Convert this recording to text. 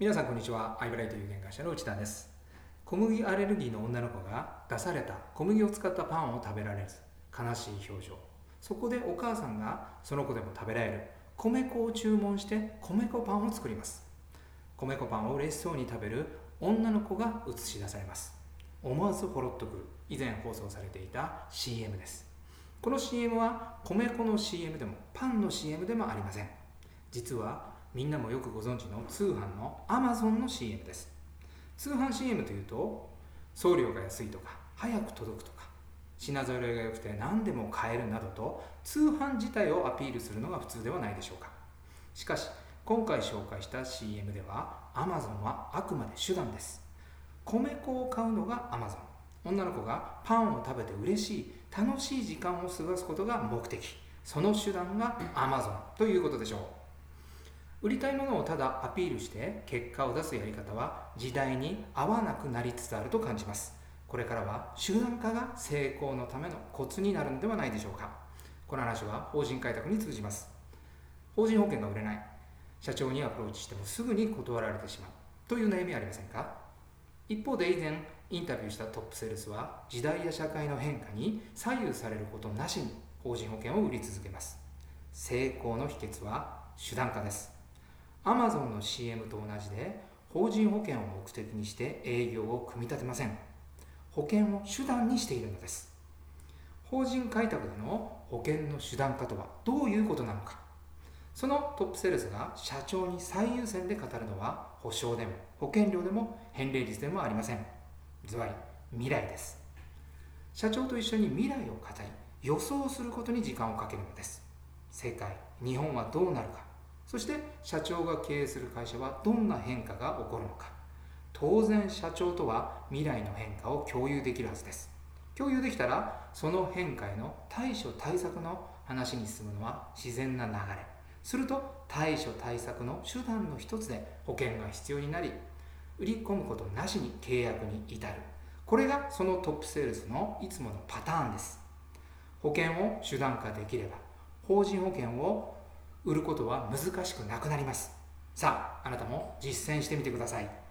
皆さんこんにちは。アイブライト有限会社の内田です。小麦アレルギーの女の子が出された小麦を使ったパンを食べられず悲しい表情。そこでお母さんがその子でも食べられる米粉を注文して米粉パンを作ります。米粉パンを嬉しそうに食べる女の子が映し出されます。思わずほろっとくる。以前放送されていた CM です。この CM は米粉の CM でもパンの CM でもありません。実はみんなもよくご存知の通販の Amazon の CM です。通販 CM というと送料が安いとか早く届くとか品揃えが良くて何でも買えるなどと通販自体をアピールするのが普通ではないでしょうか。しかし今回紹介した CM では Amazon はあくまで手段です。米粉を買うのが Amazon 女の子がパンを食べて嬉しい楽しい時間を過ごすことが目的。その手段が Amazon ということでしょう。売りたいものをただアピールして結果を出すやり方は時代に合わなくなりつつあると感じます。これからは集団化が成功のためのコツになるのではないでしょうか。この話は法人開拓に通じます。法人保険が売れない。社長にアプローチしてもすぐに断られてしまう。という悩みはありませんか？一方で以前インタビューしたトップセールスは時代や社会の変化に左右されることなしに法人保険を売り続けます。成功の秘訣は手段化です。Amazon の CM と同じで法人保険を目的にして営業を組み立てません。保険を手段にしているのです。法人開拓での保険の手段化とはどういうことなのか。そのトップセールスが社長に最優先で語るのは保証でも保険料でも返礼率でもありません。ズバリ未来です。社長と一緒に未来を語り予想することに時間をかけるのです。世界日本はどうなるか。そして社長が経営する会社はどんな変化が起こるのか。当然社長とは未来の変化を共有できるはずです。共有できたらその変化への対処対策の話に進むのは自然な流れ。すると対処対策の手段の一つで保険が必要になり売り込むことなしに契約に至る。これがそのトップセールスのいつものパターンです。保険を手段化できれば法人保険を売ることは難しくなくなります。さああなたも実践してみてください。